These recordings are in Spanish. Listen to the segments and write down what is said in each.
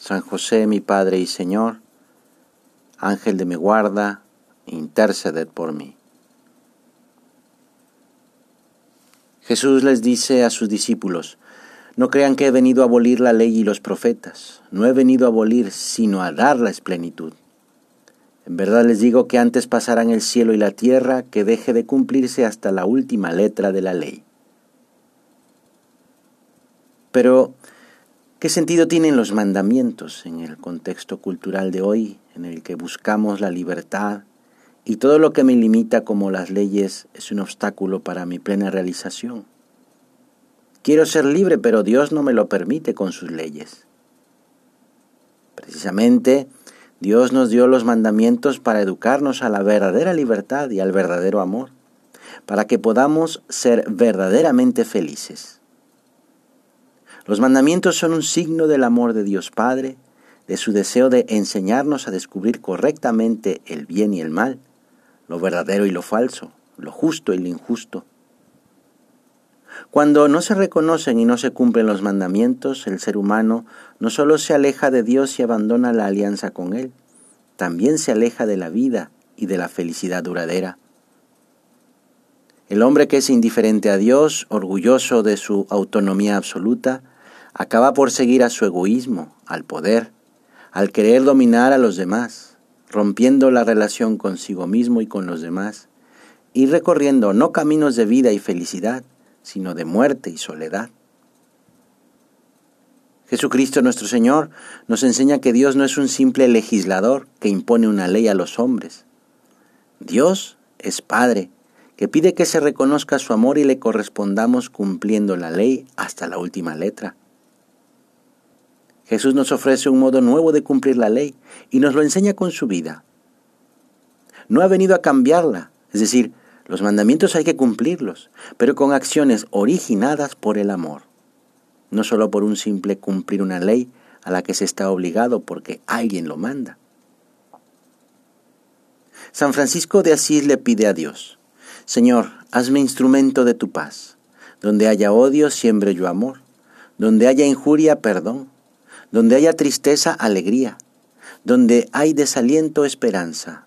San José, mi Padre y Señor, Ángel de mi guarda, interceded por mí. Jesús les dice a sus discípulos, no crean que he venido a abolir la ley y los profetas, no he venido a abolir, sino a darles plenitud. En verdad les digo que antes pasarán el cielo y la tierra que deje de cumplirse hasta la última letra de la ley. Pero ¿Qué sentido tienen los mandamientos en el contexto cultural de hoy, en el que buscamos la libertad y todo lo que me limita como las leyes es un obstáculo para mi plena realización? Quiero ser libre, pero Dios no me lo permite con sus leyes. Precisamente, Dios nos dio los mandamientos para educarnos a la verdadera libertad y al verdadero amor, para que podamos ser verdaderamente felices. Los mandamientos son un signo del amor de Dios Padre, de su deseo de enseñarnos a descubrir correctamente el bien y el mal, lo verdadero y lo falso, lo justo y lo injusto. Cuando no se reconocen y no se cumplen los mandamientos, el ser humano no solo se aleja de Dios y abandona la alianza con Él, también se aleja de la vida y de la felicidad duradera. El hombre que es indiferente a Dios, orgulloso de su autonomía absoluta, acaba por seguir a su egoísmo, al poder, al querer dominar a los demás, rompiendo la relación consigo mismo y con los demás, y recorriendo no caminos de vida y felicidad, sino de muerte y soledad. Jesucristo nuestro Señor nos enseña que Dios no es un simple legislador que impone una ley a los hombres. Dios es Padre, que pide que se reconozca su amor y le correspondamos cumpliendo la ley hasta la última letra. Jesús nos ofrece un modo nuevo de cumplir la ley y nos lo enseña con su vida. No ha venido a cambiarla, es decir, los mandamientos hay que cumplirlos, pero con acciones originadas por el amor, no solo por un simple cumplir una ley a la que se está obligado porque alguien lo manda. San Francisco de Asís le pide a Dios, Señor, hazme instrumento de tu paz. Donde haya odio, siembre yo amor. Donde haya injuria, perdón. Donde haya tristeza, alegría. Donde hay desaliento, esperanza.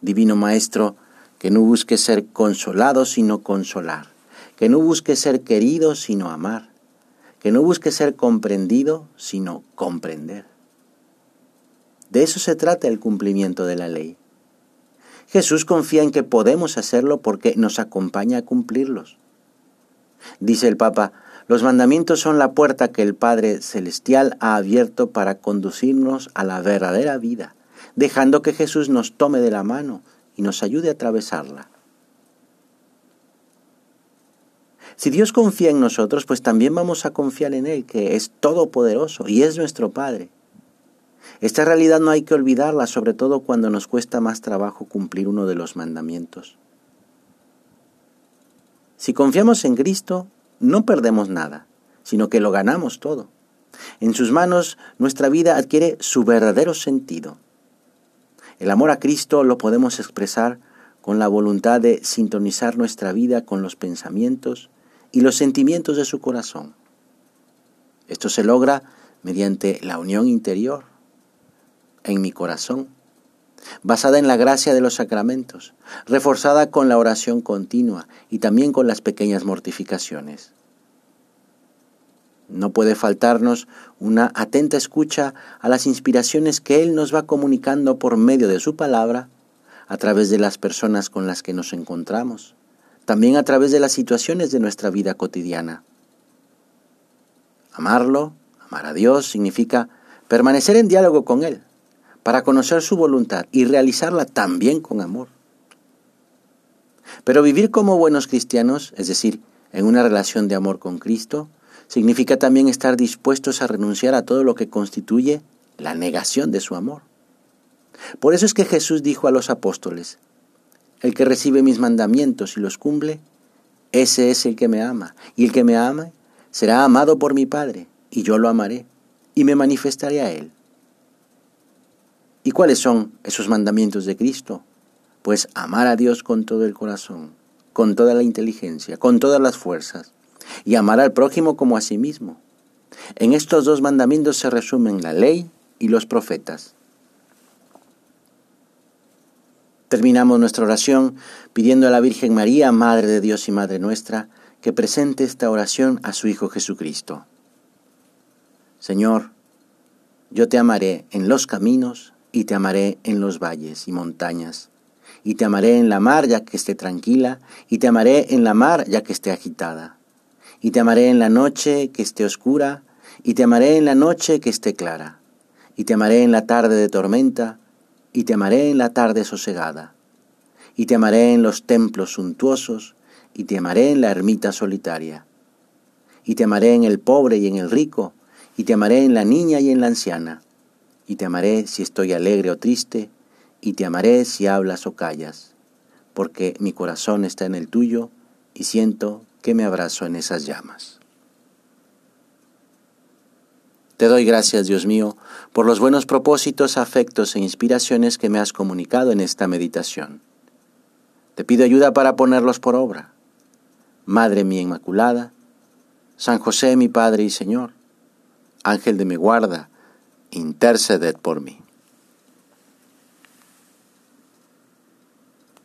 Divino Maestro, que no busque ser consolado, sino consolar. Que no busque ser querido, sino amar. Que no busque ser comprendido, sino comprender. De eso se trata el cumplimiento de la ley. Jesús confía en que podemos hacerlo porque nos acompaña a cumplirlos. Dice el Papa, los mandamientos son la puerta que el Padre Celestial ha abierto para conducirnos a la verdadera vida, dejando que Jesús nos tome de la mano y nos ayude a atravesarla. Si Dios confía en nosotros, pues también vamos a confiar en Él, que es todopoderoso y es nuestro Padre. Esta realidad no hay que olvidarla, sobre todo cuando nos cuesta más trabajo cumplir uno de los mandamientos. Si confiamos en Cristo, no perdemos nada, sino que lo ganamos todo. En sus manos nuestra vida adquiere su verdadero sentido. El amor a Cristo lo podemos expresar con la voluntad de sintonizar nuestra vida con los pensamientos y los sentimientos de su corazón. Esto se logra mediante la unión interior en mi corazón, basada en la gracia de los sacramentos, reforzada con la oración continua y también con las pequeñas mortificaciones. No puede faltarnos una atenta escucha a las inspiraciones que Él nos va comunicando por medio de su palabra, a través de las personas con las que nos encontramos, también a través de las situaciones de nuestra vida cotidiana. Amarlo, amar a Dios, significa permanecer en diálogo con Él, para conocer su voluntad y realizarla también con amor. Pero vivir como buenos cristianos, es decir, en una relación de amor con Cristo, significa también estar dispuestos a renunciar a todo lo que constituye la negación de su amor. Por eso es que Jesús dijo a los apóstoles, el que recibe mis mandamientos y los cumple, ese es el que me ama, y el que me ama será amado por mi Padre, y yo lo amaré, y me manifestaré a él. ¿Y cuáles son esos mandamientos de Cristo? Pues amar a Dios con todo el corazón, con toda la inteligencia, con todas las fuerzas, y amar al prójimo como a sí mismo. En estos dos mandamientos se resumen la ley y los profetas. Terminamos nuestra oración pidiendo a la Virgen María, Madre de Dios y Madre nuestra, que presente esta oración a su Hijo Jesucristo. Señor, yo te amaré en los caminos y te amaré en los valles y montañas, y te amaré en la mar ya que esté tranquila, y te amaré en la mar ya que esté agitada, y te amaré en la noche que esté oscura, y te amaré en la noche que esté clara, y te amaré en la tarde de tormenta, y te amaré en la tarde sosegada, y te amaré en los templos suntuosos, y te amaré en la ermita solitaria, y te amaré en el pobre y en el rico, y te amaré en la niña y en la anciana, y te amaré si estoy alegre o triste, y te amaré si hablas o callas, porque mi corazón está en el tuyo, y siento que me abrazo en esas llamas. Te doy gracias, Dios mío, por los buenos propósitos, afectos e inspiraciones que me has comunicado en esta meditación. Te pido ayuda para ponerlos por obra. Madre mía Inmaculada, San José mi Padre y Señor, Ángel de mi guarda, interceded por mí.